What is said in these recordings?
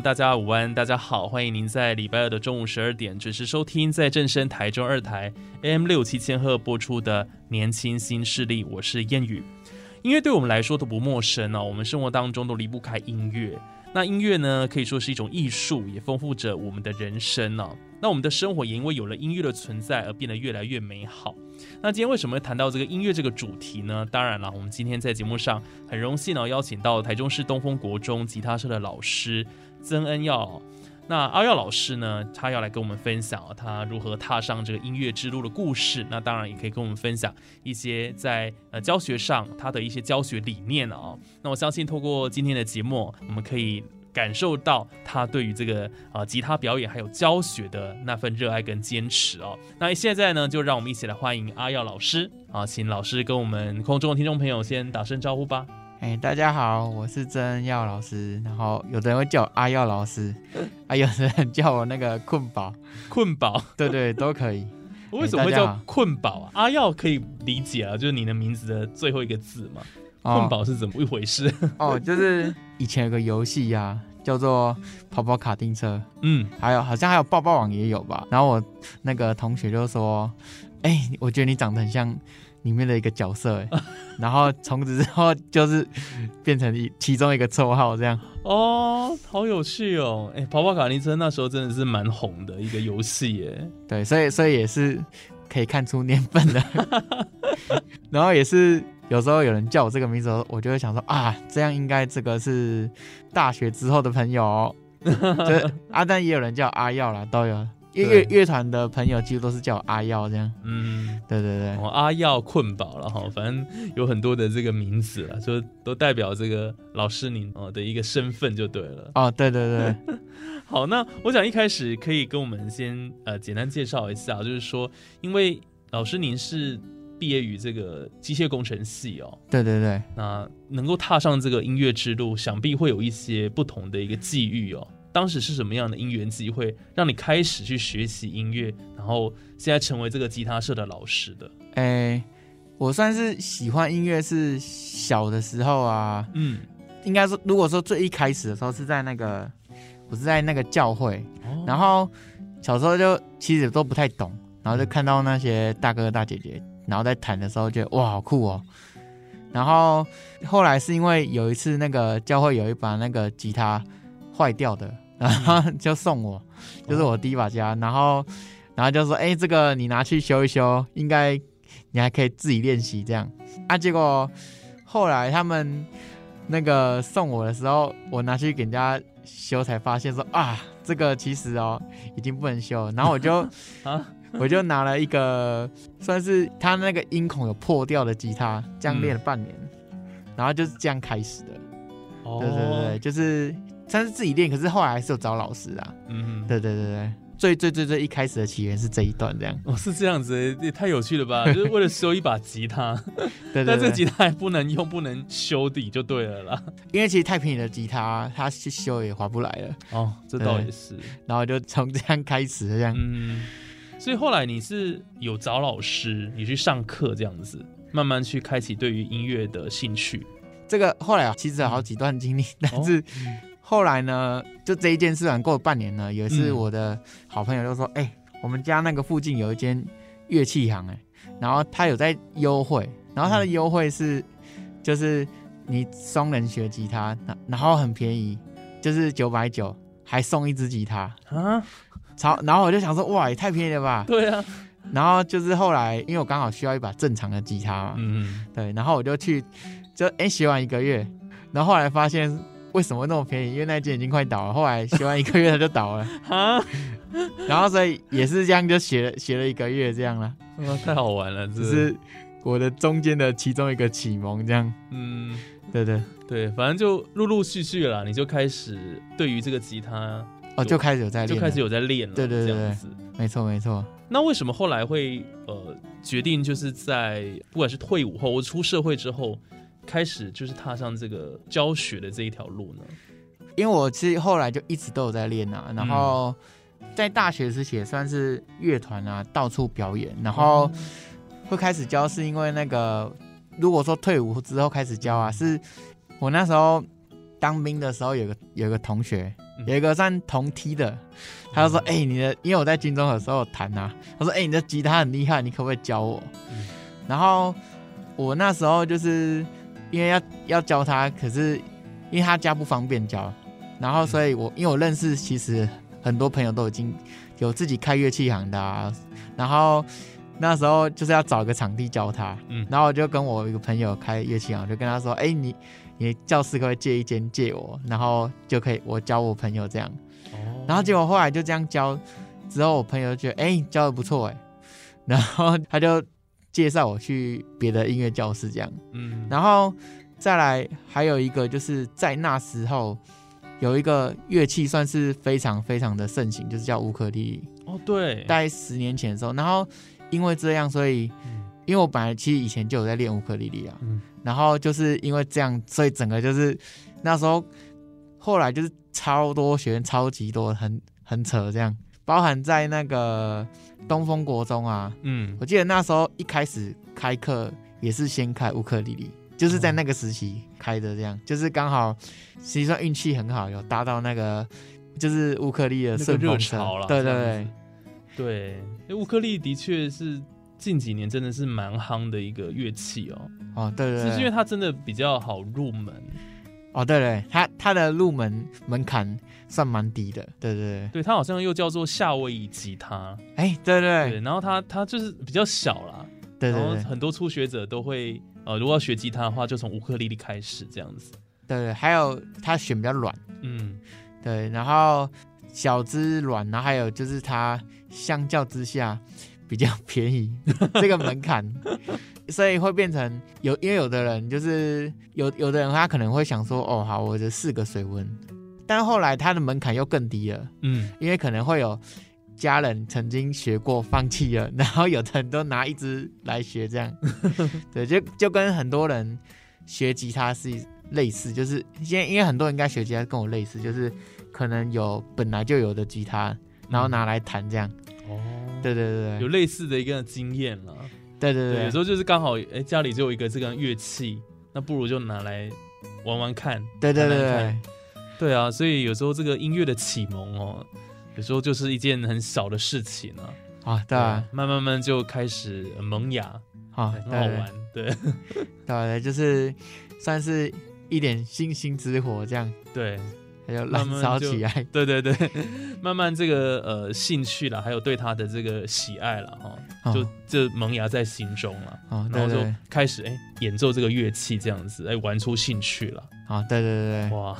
大家午安，大家好，欢迎您在礼拜二的中午十二点准时收听在正声台中二台 AM 六七千赫播出的《年轻新势力》，我是燕语。音乐对我们来说都不陌生哦，我们生活当中都离不开音乐。那音乐呢，可以说是一种艺术，也丰富着我们的人生呢。那我们的生活也因为有了音乐的存在而变得越来越美好。那今天为什么谈到这个音乐这个主题呢？当然了，我们今天在节目上很荣幸呢，邀请到台中市东风国中吉他社的老师曾恩耀。那阿耀老师呢，他要来跟我们分享他如何踏上这个音乐之路的故事。那当然也可以跟我们分享一些在呃教学上他的一些教学理念啊。那我相信透过今天的节目，我们可以感受到他对于这个啊吉他表演还有教学的那份热爱跟坚持哦。那现在呢，就让我们一起来欢迎阿耀老师啊，请老师跟我们空中的听众朋友先打声招呼吧。哎，大家好，我是曾耀老师，然后有的人会叫我阿耀老师，啊，有的人叫我那个困宝，困宝，对对，都可以。为什么会叫困宝啊？阿耀可以理解啊，就是你的名字的最后一个字嘛。困宝是怎么一回事？哦，就是以前有个游戏呀，叫做跑跑卡丁车，嗯，还有好像还有抱抱网也有吧。然后我那个同学就说，哎，我觉得你长得很像。里面的一个角色，哎，然后从此之后就是变成一其中一个绰号这样。哦，好有趣哦！哎，跑跑卡丁车那时候真的是蛮红的一个游戏耶。对，所以所以也是可以看出年份的。然后也是有时候有人叫我这个名字，我就会想说啊，这样应该这个是大学之后的朋友。就阿丹也有人叫阿耀啦，都有。乐乐团的朋友几乎都是叫我阿耀这样，嗯，对对对，我阿耀困饱了哈，反正有很多的这个名字了，就都代表这个老师您哦的一个身份就对了。哦，对对对，好，那我想一开始可以跟我们先呃简单介绍一下，就是说，因为老师您是毕业于这个机械工程系哦，对对对，那能够踏上这个音乐之路，想必会有一些不同的一个际遇哦。当时是什么样的因缘机会，让你开始去学习音乐，然后现在成为这个吉他社的老师的？哎，我算是喜欢音乐是小的时候啊，嗯，应该说，如果说最一开始的时候是在那个，我是在那个教会，然后小时候就其实都不太懂，然后就看到那些大哥哥大姐姐，然后在弹的时候，觉得哇好酷哦，然后后来是因为有一次那个教会有一把那个吉他。坏掉的，然后 就送我，就是我第一把吉他，然后，然后就说，哎，这个你拿去修一修，应该你还可以自己练习这样。啊，结果后来他们那个送我的时候，我拿去给人家修，才发现说啊，这个其实哦已经不能修。然后我就 啊，我就拿了一个算是他那个音孔有破掉的吉他，这样练了半年，然后就是这样开始的。哦，对对对，就是。但是自己练，可是后来还是有找老师啊。嗯，对对对对，最最最最一开始的起源是这一段这样。哦，是这样子，也太有趣了吧？就是为了修一把吉他，对但这吉他还不能用，不能修底就对了啦。因为其实太便宜的吉他，它去修也划不来了。哦，这倒也是。然后就从这样开始这样。嗯，所以后来你是有找老师，你去上课这样子，慢慢去开启对于音乐的兴趣。这个后来啊，其实有好几段经历，但是。后来呢，就这一件事完过了半年呢，有一次我的好朋友就说：“哎，我们家那个附近有一间乐器行，哎，然后他有在优惠，然后他的优惠是，就是你双人学吉他，然后很便宜，就是九百九，还送一支吉他。啊，超，然后我就想说，哇，也太便宜了吧？对啊，然后就是后来，因为我刚好需要一把正常的吉他嘛，嗯，对，然后我就去，就哎学完一个月，然后后来发现为什么那么便宜？因为那间已经快倒了。后来学完一个月它就倒了 啊，然后所以也是这样就学了学了一个月这样了，太好玩了，只是我的中间的其中一个启蒙这样，嗯，对对对，反正就陆陆续续了，你就开始对于这个吉他。哦，就开始有在练，就开始有在练了。对对对，没错没错。那为什么后来会呃决定就是在不管是退伍后或出社会之后，开始就是踏上这个教学的这一条路呢？因为我其实后来就一直都有在练啊，然后在大学时期也算是乐团啊，到处表演，然后会开始教，是因为那个如果说退伍之后开始教啊，是我那时候当兵的时候有个有个同学。有一个算同梯的，他就说：“哎，你的，因为我在军中的时候弹啊，他说：哎，你的吉他很厉害，你可不可以教我？”然后我那时候就是因为要要教他，可是因为他家不方便教，然后所以我因为我认识其实很多朋友都已经有自己开乐器行的，啊然后那时候就是要找个场地教他，嗯。然后我就跟我一个朋友开乐器行，就跟他说：“哎，你。”你教室可不可以借一间借我，然后就可以我教我朋友这样，然后结果后来就这样教，之后我朋友觉得哎教的不错哎，然后他就介绍我去别的音乐教室这样，嗯，然后再来还有一个就是在那时候有一个乐器算是非常非常的盛行，就是叫乌克丽。丽哦对，大概十年前的时候，然后因为这样，所以因为我本来其实以前就有在练乌克丽丽啊。然后就是因为这样，所以整个就是那时候，后来就是超多学员，超级多，很很扯这样。包含在那个东风国中啊，嗯，我记得那时候一开始开课也是先开乌克丽丽，就是在那个时期开的，这样就是刚好实际上运气很好，有搭到那个就是乌克丽的顺风车，对对对，对，因为乌克丽的确是。近几年真的是蛮夯的一个乐器哦。哦，对对，是因为它真的比较好入门。哦，对对，它它的入门门槛算蛮低的。对对对，对它好像又叫做夏威夷吉他。哎，对对对，然后它它就是比较小啦。对对，然后很多初学者都会呃，如果要学吉他的话，就从乌克丽丽开始这样子。对对，还有它弦比较软。嗯，对，然后小只软，然后还有就是它相较之下。比较便宜，这个门槛，所以会变成有，因为有的人就是有有的人他可能会想说，哦，好，我的四个水温，但后来他的门槛又更低了，嗯，因为可能会有家人曾经学过放弃了，然后有的人都拿一支来学，这样，对，就就跟很多人学吉他是类似，就是现在因为很多人应该学吉他跟我类似，就是可能有本来就有的吉他，然后拿来弹这样。哦，对对对有类似的一个经验了。对对对，有时候就是刚好，哎，家里只有一个这个乐器，那不如就拿来玩玩看。对对对对，对啊，所以有时候这个音乐的启蒙哦，有时候就是一件很小的事情啊。啊，对，慢慢慢就开始萌芽，啊，很好玩，对，对，就是算是一点星星之火这样，对。还有燃烧起来，对对对，慢慢这个呃兴趣了，还有对他的这个喜爱了哈，就就萌芽在心中了，然后就开始哎演奏这个乐器这样子，哎玩出兴趣了，啊对对对对，哇，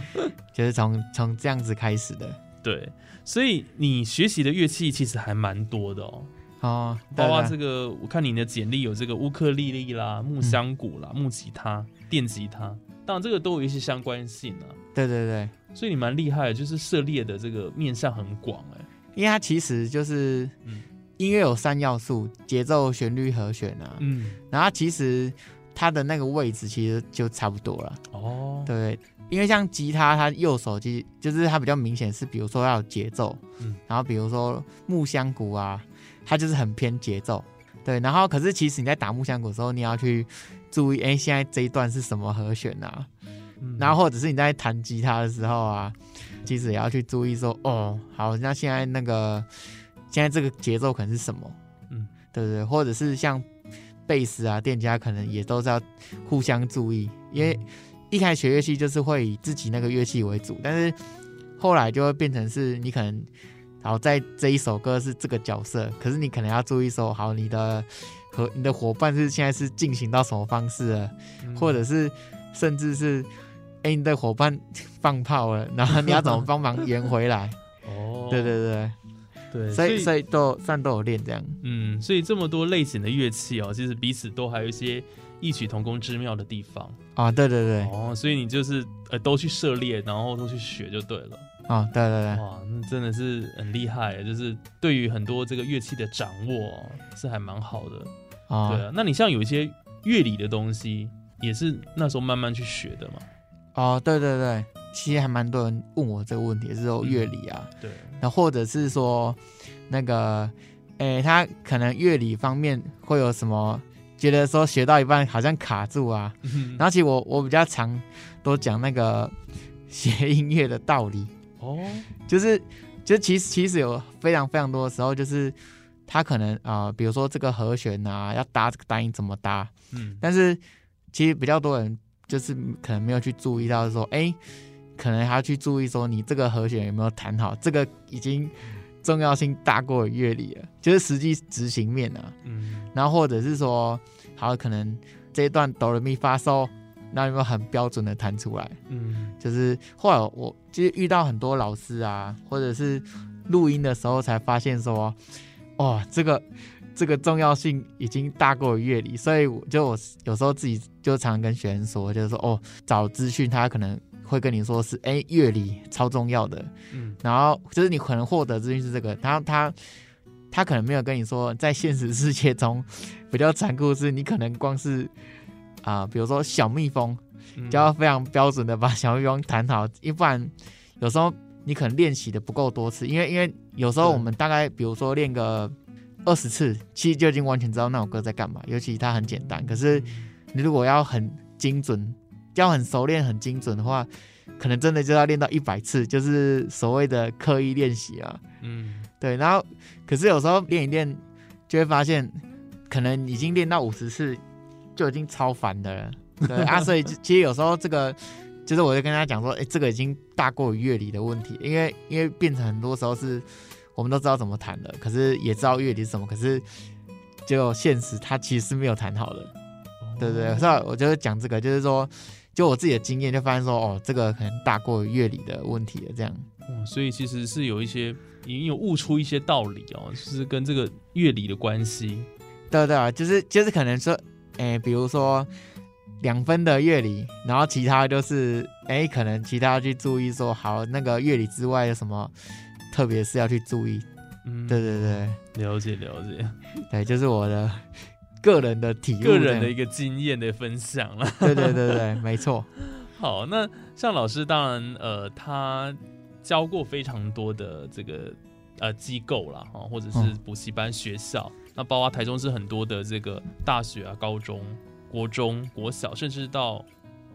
就是从从这样子开始的，对，所以你学习的乐器其实还蛮多的哦，哦，包括这个我看你的简历有这个乌克丽丽啦、木香鼓啦、木吉他、电吉他。当然，这个都有一些相关性啊。对对对，所以你蛮厉害的，就是涉猎的这个面向很广哎。因为它其实就是，音乐有三要素：节奏、旋律、和弦啊。嗯。然后其实它的那个位置其实就差不多了。哦。对，因为像吉他，它右手其实就是它比较明显是，比如说要有节奏。嗯。然后比如说木香鼓啊，它就是很偏节奏。对。然后可是其实你在打木香鼓的时候，你要去。注意，哎，现在这一段是什么和弦啊？嗯然后或者是你在弹吉他的时候啊，其实也要去注意说，哦，好，那现在那个现在这个节奏可能是什么？嗯，对不对？或者是像贝斯啊、店家，可能也都是要互相注意，因为一开始学乐器就是会以自己那个乐器为主，但是后来就会变成是你可能然后在这一首歌是这个角色，可是你可能要注意说，好，你的和你的伙伴是现在是进行到什么方式了，或者是甚至是，哎，你的伙伴 放炮了，然后你要怎么帮忙圆回来？哦，对对对。对，所以所以都算都有练这样。嗯，所以这么多类型的乐器哦，其实彼此都还有一些异曲同工之妙的地方啊。对对对。哦，所以你就是呃都去涉猎，然后都去学就对了。啊，对对对。哇，那真的是很厉害，就是对于很多这个乐器的掌握是还蛮好的。啊，对啊。那你像有一些乐理的东西，也是那时候慢慢去学的嘛？啊，对对对。其实还蛮多人问我这个问题，是说乐理啊，对，那或者是说那个，诶，他可能乐理方面会有什么，觉得说学到一半好像卡住啊。然后其实我我比较常都讲那个学音乐的道理。哦，就是就其实其实有非常非常多的时候，就是他可能啊，比如说这个和弦啊，要搭这个单音怎么搭，嗯，但是其实比较多人就是可能没有去注意到说，哎。可能还要去注意说你这个和弦有没有弹好，这个已经重要性大过乐理了，就是实际执行面啊。嗯，然后或者是说，好可能这一段哆来咪发嗦，那有没有很标准的弹出来？嗯，就是后来我其实遇到很多老师啊，或者是录音的时候才发现说，哇，这个这个重要性已经大过乐理，所以我就我有时候自己就常跟学生说，就是说哦，找资讯他可能。会跟你说是哎乐理超重要的，嗯，然后就是你可能获得资讯是这个，他他他可能没有跟你说，在现实世界中比较残酷是，你可能光是啊，比如说小蜜蜂，就要非常标准的把小蜜蜂弹好，一不然有时候你可能练习的不够多次，因为因为有时候我们大概比如说练个二十次，其实就已经完全知道那首歌在干嘛，尤其它很简单，可是你如果要很精准。要很熟练、很精准的话，可能真的就要练到一百次，就是所谓的刻意练习啊。嗯，对。然后，可是有时候练一练，就会发现，可能已经练到五十次，就已经超烦的了。对啊，所以其实有时候这个，就是我就跟他讲说，哎，这个已经大过于乐理的问题，因为因为变成很多时候是我们都知道怎么弹的，可是也知道乐理是什么，可是就现实他其实是没有弹好的。对对，所以我就是讲这个，就是说。就我自己的经验，就发现说，哦，这个可能大过乐理的问题了，这样。哦，所以其实是有一些已经有悟出一些道理哦，就是跟这个乐理的关系。对对啊，就是就是可能说，哎，比如说两分的乐理，然后其他就是，哎，可能其他要去注意说，好，那个乐理之外有什么，特别是要去注意。嗯，对对对，了解了解。对，就是我的。个人的体，个人的一个经验的分享了。对对对对，没错。好，那像老师，当然呃，他教过非常多的这个呃机构啦，哈，或者是补习班、学校。那包括台中是很多的这个大学啊、高中、国中、国小，甚至到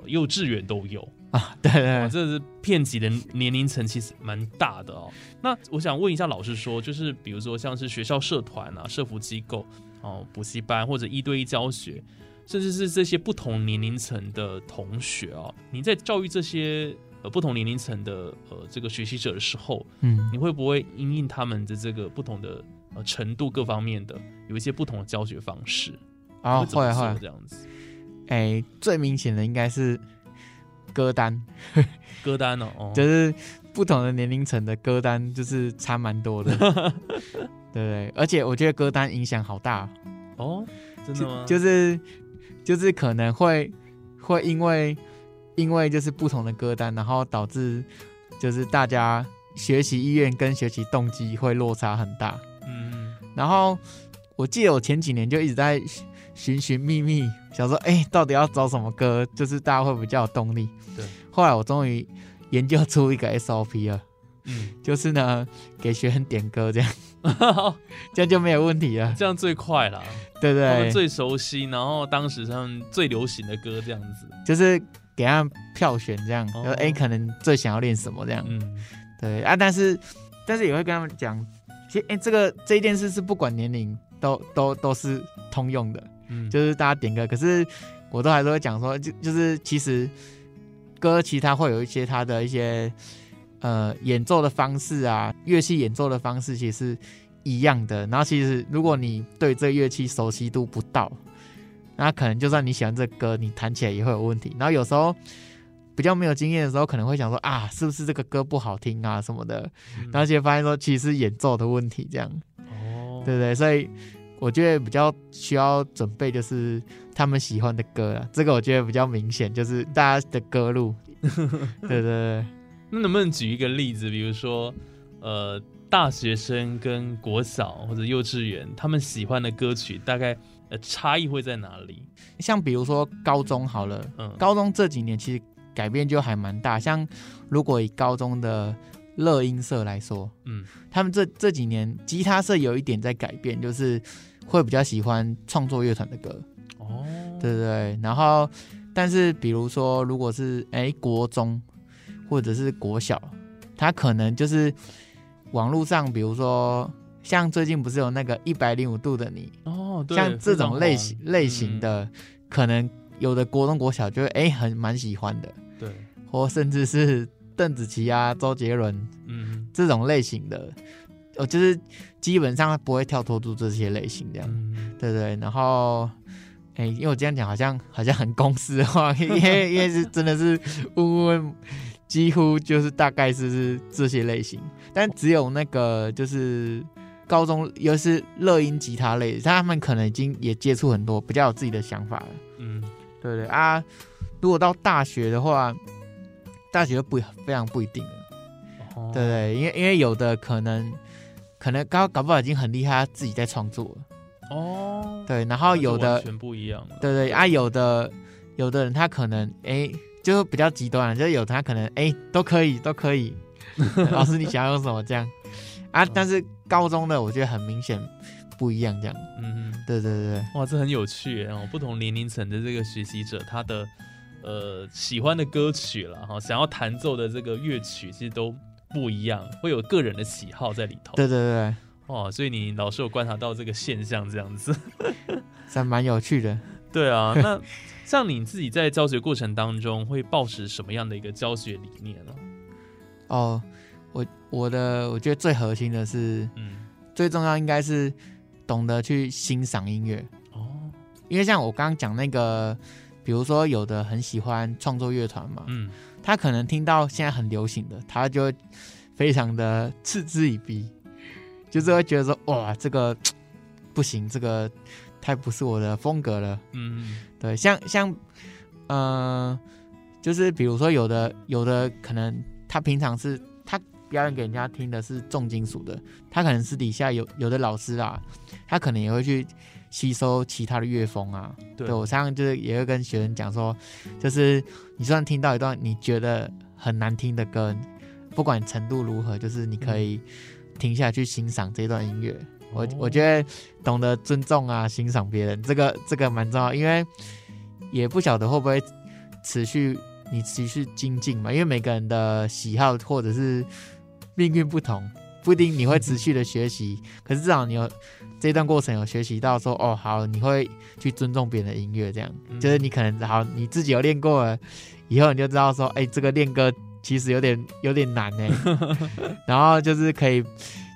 幼稚园都有啊。对对，这是遍及的年龄层，其实蛮大的哦。那我想问一下老师，说就是比如说像是学校社团啊、社服机构。哦，补习班或者一对一教学，甚至是这些不同年龄层的同学哦，你在教育这些呃不同年龄层的呃这个学习者的时候，嗯，你会不会因应他们的这个不同的呃程度各方面的有一些不同的教学方式啊？会会这样子？哎，最明显的应该是歌单，歌单哦，就是不同的年龄层的歌单就是差蛮多的。对对，而且我觉得歌单影响好大哦，真的吗？就是就是可能会会因为因为就是不同的歌单，然后导致就是大家学习意愿跟学习动机会落差很大。嗯，然后我记得我前几年就一直在寻寻觅觅，想说哎，到底要找什么歌，就是大家会比较有动力。对，后来我终于研究出一个 SOP 了。嗯，就是呢，给学生点歌这样，这样就没有问题了，这样最快了，对对？他们最熟悉，然后当时他们最流行的歌这样子，就是给他们票选这样，说哎，可能最想要练什么这样，嗯，对啊，但是但是也会跟他们讲，其实哎，这个这一件事是不管年龄都都都是通用的，就是大家点歌，可是我都还是会讲说，就就是其实歌其他会有一些它的一些。呃演奏的方式啊，乐器演奏的方式其实是一样的。然后其实如果你对这乐器熟悉度不到，那可能就算你喜欢这歌，你弹起来也会有问题。然后有时候比较没有经验的时候，可能会想说啊，是不是这个歌不好听啊什么的？然后就发现说，其实是演奏的问题，这样。哦，对不对？所以我觉得比较需要准备就是他们喜欢的歌啊，这个我觉得比较明显，就是大家的歌路。对对对。那能不能举一个例子？比如说，呃，大学生跟国小或者幼稚园他们喜欢的歌曲，大概。差异会在哪里？像比如说高中好了，嗯，高中这几年其实改变就还蛮大。像如果以高中的乐音社来说，嗯，他们这这几年吉他社有一点在改变，就是会比较喜欢创作乐团的歌。哦，对对对。然后，但是比如说，如果是哎国中或者是国小，他可能就是网络上，比如说。像最近不是有那个一百零五度的你哦，像这种类型类型的，可能有的国中国小就会哎很蛮喜欢的，对，或甚至是邓紫棋啊、周杰伦，嗯，这种类型的，哦，就是基本上不会跳脱出这些类型这样，对对。然后，哎，因为我这样讲好像好像很公司化，因为因为是真的是问问，几乎就是大概是是这些类型，但只有那个就是。高中又是乐音吉他类，他们可能已经也接触很多，比较有自己的想法了。嗯，对对啊。如果到大学的话，大学不非常不一定了。哦，对对，因为因为有的可能可能搞搞不好已经很厉害，自己在创作了。哦，对，然后有的全不一样。对对啊，有的有的人他可能哎，就比较极端，就有他可能哎都可以都可以。老师，你想要用什么这样？啊！但是高中的我觉得很明显不一样，这样。嗯，对对对哇，这很有趣哦！不同年龄层的这个学习者，他的呃喜欢的歌曲了哈，想要弹奏的这个乐曲，其实都不一样，会有个人的喜好在里头。对对对，哦！所以你老是有观察到这个现象，这样子，还蛮有趣的。对啊，那像你自己在教学过程当中，会抱持什么样的一个教学理念呢？哦。我我的我觉得最核心的是，嗯，最重要应该是懂得去欣赏音乐哦。因为像我刚刚讲那个，比如说有的很喜欢创作乐团嘛，嗯，他可能听到现在很流行的，他就非常的嗤之以鼻，就是会觉得说，哇，这个 不行，这个太不是我的风格了。嗯，对，像像，嗯，就是比如说有的有的可能他平常是他。表演给人家听的是重金属的，他可能私底下有有的老师啊，他可能也会去吸收其他的乐风啊。对我常常就是也会跟学生讲说，就是你虽然听到一段你觉得很难听的歌，不管程度如何，就是你可以停下去欣赏这段音乐。我我觉得懂得尊重啊，欣赏别人，这个这个蛮重要，因为也不晓得会不会持续你持续精进嘛，因为每个人的喜好或者是。命运不同，不一定你会持续的学习，可是至少你有这段过程有学习到说，哦，好，你会去尊重别人的音乐，这样。就是你可能好你自己有练过了，以后你就知道说，哎，这个练歌其实有点有点难哎，然后就是可以，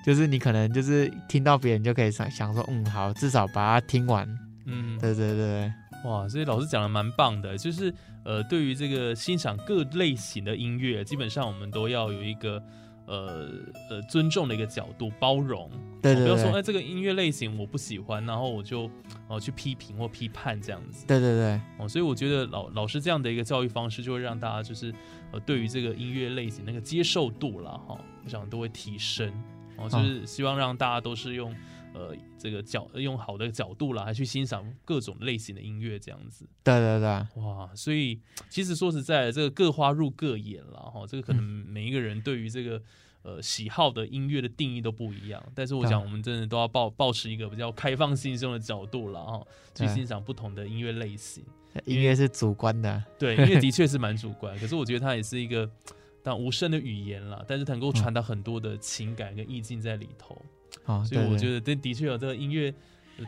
就是你可能就是听到别人就可以想想说，嗯，好，至少把它听完，嗯，对对对，哇，所以老师讲的蛮棒的，就是呃，对于这个欣赏各类型的音乐，基本上我们都要有一个。呃呃，尊重的一个角度，包容，对对不要说哎，这个音乐类型我不喜欢，然后我就哦去批评或批判这样子。对对对，哦，所以我觉得老老师这样的一个教育方式，就会让大家就是呃，对于这个音乐类型那个接受度了哈，我想都会提升。哦，就是希望让大家都是用。呃，这个角用好的角度啦，来去欣赏各种类型的音乐，这样子。对对对，哇！所以其实说实在，这个各花入各眼了哈。这个可能每一个人对于这个呃喜好的音乐的定义都不一样。但是我想，我们真的都要抱保持一个比较开放心胸的角度了哈，去欣赏不同的音乐类型。音乐是主观的，对，音乐的确是蛮主观。可是我觉得它也是一个但无声的语言了，但是能够传达很多的情感跟意境在里头。哦，所以我觉得，这的确有这个音乐，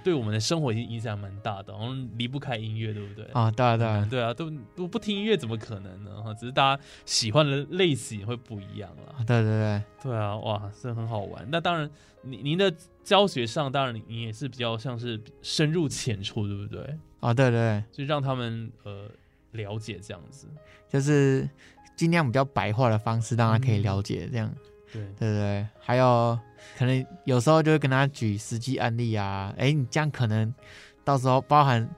对我们的生活已经影响蛮大的，然后离不开音乐，对不对？啊，对啊，对啊，对啊，都都不听音乐怎么可能呢？哈，只是大家喜欢的类型会不一样了。对对对，对啊，哇，这很好玩。那当然，您您的教学上，当然你也是比较像是深入浅出，对不对？啊，对对，就让他们呃了解这样子，就是尽量比较白话的方式，让他可以了解这样。对对对，还有可能有时候就会跟他举实际案例啊，哎，你这样可能到时候包含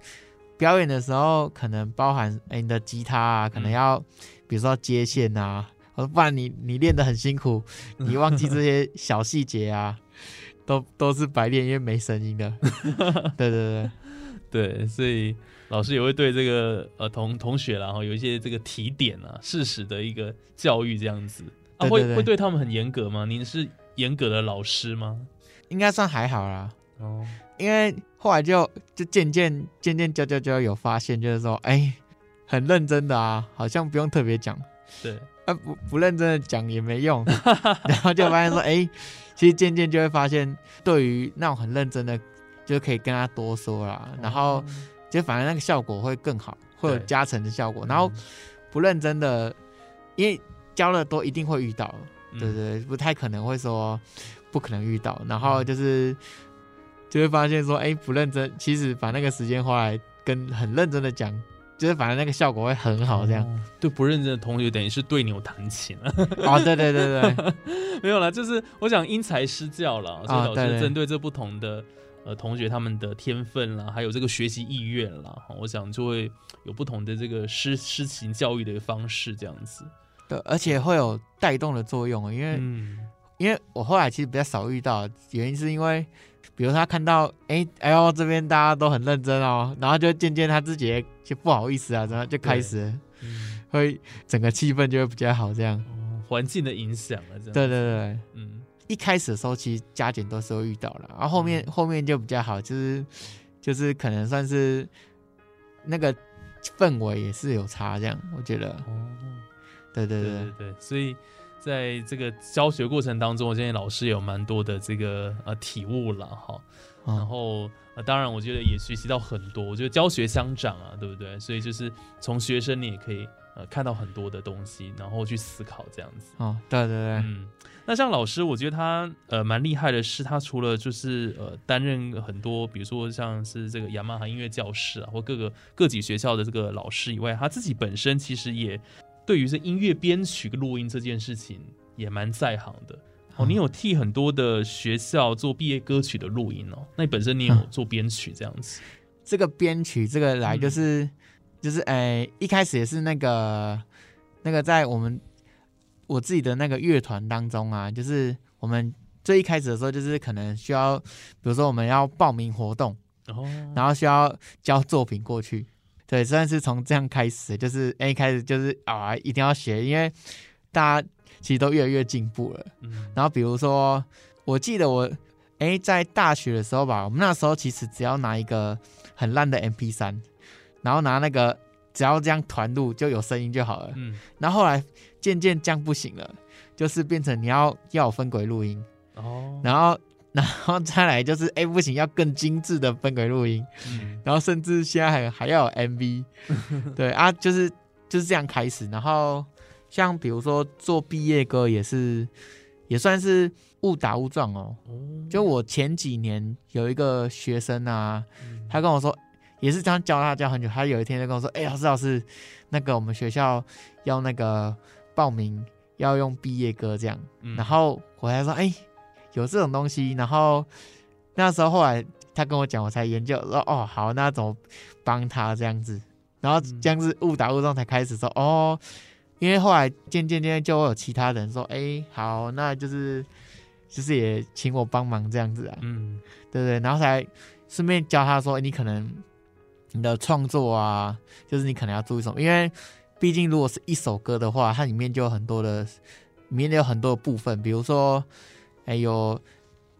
表演的时候，可能包含哎你的吉他啊，可能要比如说接线啊，不然你你练得很辛苦，你忘记这些小细节啊，都都是白练，因为没声音的。对对对对，所以老师也会对这个呃同同学然后有一些这个提点啊，事实的一个教育这样子。啊会会对他们很严格吗？您是严格的老师吗？应该算还好啦。哦，因为后来就就渐渐渐渐教教教有发现，就是说，哎，很认真的啊，好像不用特别讲。对，啊不不认真的讲也没用。然后就发现说，哎，其实渐渐就会发现，对于那种很认真的，就可以跟他多说啦。然后就反而那个效果会更好，会有加成的效果。然后不认真的，因为。教了多一定会遇到，对对，不太可能会说不可能遇到。然后就是就会发现说，哎，不认真，其实把那个时间花来跟很认真的讲，就是反正那个效果会很好。这样对不认真的同学，等于是对牛弹琴了。哦，对对对对，没有了，就是我想因材施教了，所以老师针对这不同的呃同学他们的天分啦，还有这个学习意愿啦，我想就会有不同的这个师师情教育的一个方式，这样子。对，而且会有带动的作用，因为因为我后来其实比较少遇到，原因是因为，比如他看到，哎哎呦这边大家都很认真哦，然后就渐渐他自己就不好意思啊，然后就开始会整个气氛就会比较好，这样环境的影响了，对对对，嗯，一开始的时候其实加减都是会遇到了，然后后面后面就比较好，就是就是可能算是那个氛围也是有差，这样我觉得。对对对对对，所以在这个教学过程当中，我相信老师有蛮多的这个呃体悟了哈。然后呃，当然我觉得也学习到很多。我觉得教学相长啊，对不对？所以就是从学生你也可以呃看到很多的东西，然后去思考这样子。哦，对对对，嗯。那像老师，我觉得他呃蛮厉害的是，他除了就是呃担任很多，比如说像是这个雅马哈音乐教室啊，或各个各级学校的这个老师以外，他自己本身其实也。对于这音乐编曲录音这件事情也蛮在行的哦。你有替很多的学校做毕业歌曲的录音哦。那你本身你有做编曲这样子？这个编曲这个来就是就是哎，一开始也是那个那个在我们我自己的那个乐团当中啊，就是我们最一开始的时候，就是可能需要，比如说我们要报名活动，哦，然后需要交作品过去。对，算是从这样开始，就是一开始就是啊，一定要学，因为大家其实都越来越进步了。嗯，然后比如说，我记得我哎在大学的时候吧，我们那时候其实只要拿一个很烂的 MP 三，然后拿那个只要这样团录就有声音就好了。嗯，然后后来渐渐这样不行了，就是变成你要要有分轨录音哦，然后。然后再来就是，哎，不行，要更精致的分轨录音，然后甚至现在还还要有 MV，对啊，就是就是这样开始。然后像比如说做毕业歌也是，也算是误打误撞哦。就我前几年有一个学生啊，他跟我说，也是这样教他教很久，他有一天就跟我说，哎，老师老师，那个我们学校要那个报名要用毕业歌这样，然后我还说，哎。有这种东西，然后那时候后来他跟我讲，我才研究说哦好，那怎么帮他这样子，然后这样子误打误撞才开始说哦，因为后来渐渐渐就会有其他人说哎好，那就是就是也请我帮忙这样子啊，嗯，对不对？然后才顺便教他说你可能你的创作啊，就是你可能要注意什么，因为毕竟如果是一首歌的话，它里面就有很多的，里面有很多的部分，比如说。还有，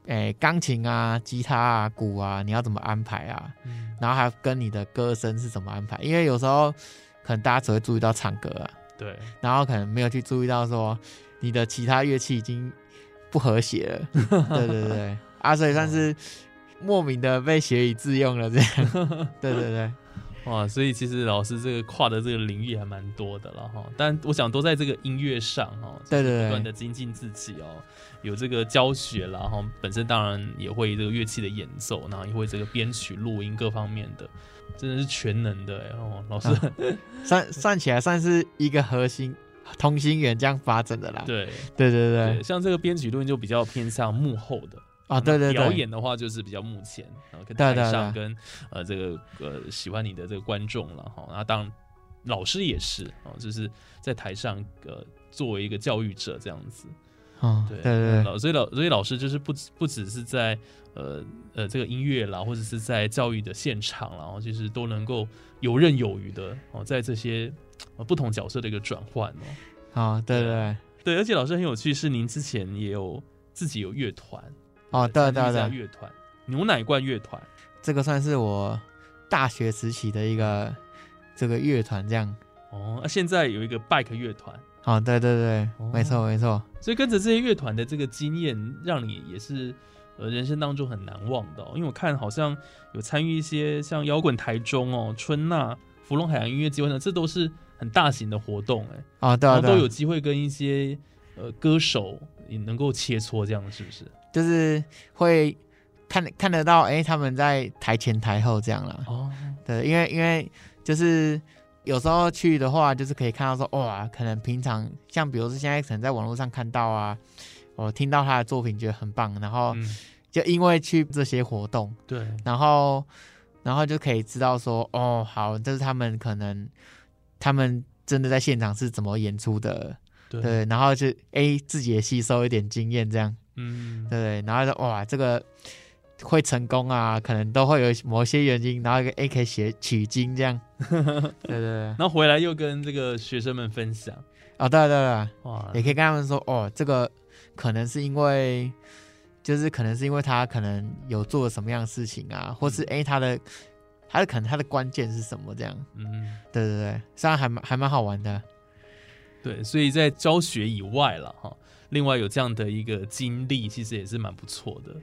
哎，钢琴啊、吉他啊、鼓啊，你要怎么安排啊？嗯，然后还跟你的歌声是怎么安排？因为有时候可能大家只会注意到唱歌啊，对，然后可能没有去注意到说你的其他乐器已经不和谐了，对对对，啊，所以算是莫名的被学以致用了，这样。对对对。哇，所以其实老师这个跨的这个领域还蛮多的了哈，但我想都在这个音乐上哈，对对对，不断的精进自己哦，有这个教学然后本身当然也会这个乐器的演奏，然后也会这个编曲、录音各方面的，真的是全能的哎哦，老师。算 算起来算是一个核心同 心圆这样发展的啦，对对对。对，像这个编曲录音就比较偏向幕后的。啊，对对对，表演的话就是比较目前，然后跟台上跟呃这个呃喜欢你的这个观众了哈，然后当老师也是哦，就是在台上呃作为一个教育者这样子，啊，对对对，所以老所以老师就是不不只是在呃呃这个音乐啦，或者是在教育的现场，然后就是都能够游刃有余的哦，在这些不同角色的一个转换哦，啊，对对对，而且老师很有趣，是您之前也有自己有乐团。哦，对对对，乐团牛奶罐乐团，这个算是我大学时期的一个这个乐团，这样。哦，那现在有一个 bike 乐团。哦，对对对，没错没错。所以跟着这些乐团的这个经验，让你也是呃人生当中很难忘的。因为我看好像有参与一些像摇滚台中哦、春娜、芙蓉海洋音乐节等等，这都是很大型的活动哎。啊，对啊，都有机会跟一些呃歌手也能够切磋，这样是不是？就是会看看得到，哎，他们在台前台后这样了。哦，对，因为因为就是有时候去的话，就是可以看到说，哇，可能平常像比如说现在可能在网络上看到啊，我听到他的作品觉得很棒，然后就因为去这些活动，对，然后然后就可以知道说，哦，好，这是他们可能他们真的在现场是怎么演出的，对，然后就哎自己也吸收一点经验这样。嗯，对，然后说哇，这个会成功啊，可能都会有某些原因，然后一个 A K 写取经这样，对对对，然后回来又跟这个学生们分享，啊，对对对，哇，也可以跟他们说哦，这个可能是因为，就是可能是因为他可能有做了什么样的事情啊，或是哎他的，他的可能他的关键是什么这样，嗯，对对对，虽然还蛮还蛮好玩的，对，所以在教学以外了哈。另外有这样的一个经历，其实也是蛮不错的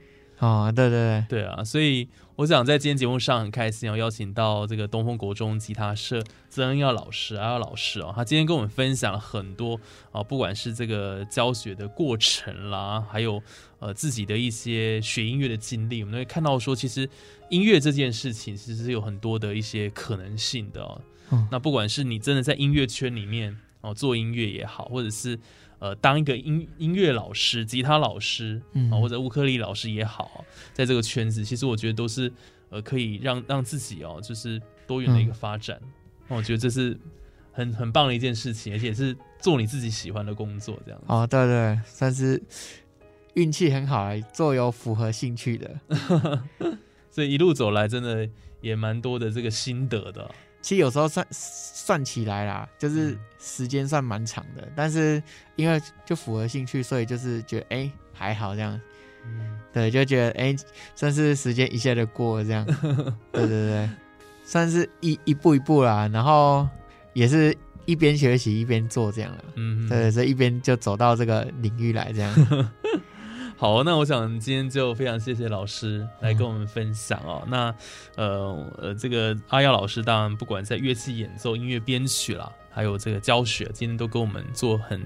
哦。对对对，对啊，所以我想在今天节目上很开心，要邀请到这个东风国中吉他社曾恩耀老师，阿耀老师哦，他今天跟我们分享了很多啊，不管是这个教学的过程啦，还有呃自己的一些学音乐的经历，我们会看到说，其实音乐这件事情其实是有很多的一些可能性的哦。那不管是你真的在音乐圈里面哦做音乐也好，或者是呃，当一个音音乐老师、吉他老师啊，或者乌克丽老师也好，在这个圈子，其实我觉得都是呃，可以让让自己哦，就是多元的一个发展。那我觉得这是很很棒的一件事情，而且是做你自己喜欢的工作，这样子。哦，对对，算是运气很好，做有符合兴趣的。所以一路走来，真的也蛮多的这个心得的。其实有时候算算起来啦，就是时间算蛮长的，但是因为就符合兴趣，所以就是觉得哎还好这样，对，就觉得哎算是时间一下就过了这样，对对对，算是一一步一步啦，然后也是一边学习一边做这样了，嗯，对，所以一边就走到这个领域来这样。好，那我想今天就非常谢谢老师来跟我们分享哦。那呃呃，这个阿耀老师当然不管在乐器演奏、音乐编曲啦，还有这个教学，今天都跟我们做很。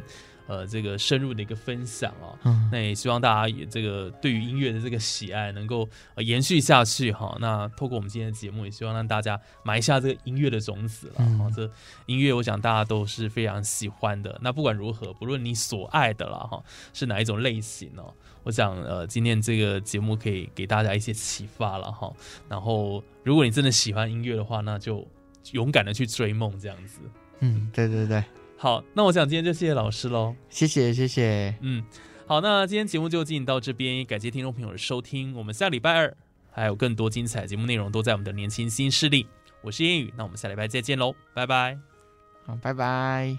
呃，这个深入的一个分享哦，那也希望大家也这个对于音乐的这个喜爱能够延续下去哈。那透过我们今天的节目，也希望让大家埋下这个音乐的种子了。哈，这音乐我想大家都是非常喜欢的。那不管如何，不论你所爱的了哈，是哪一种类型哦，我想呃，今天这个节目可以给大家一些启发了哈。然后，如果你真的喜欢音乐的话，那就勇敢的去追梦这样子。嗯，对对对。好，那我想今天就谢谢老师喽，谢谢谢谢，嗯，好，那今天节目就进行到这边，感谢听众朋友的收听，我们下礼拜二还有更多精彩节目内容都在我们的年轻新势力，我是烟雨，那我们下礼拜再见喽，拜拜，好，拜拜。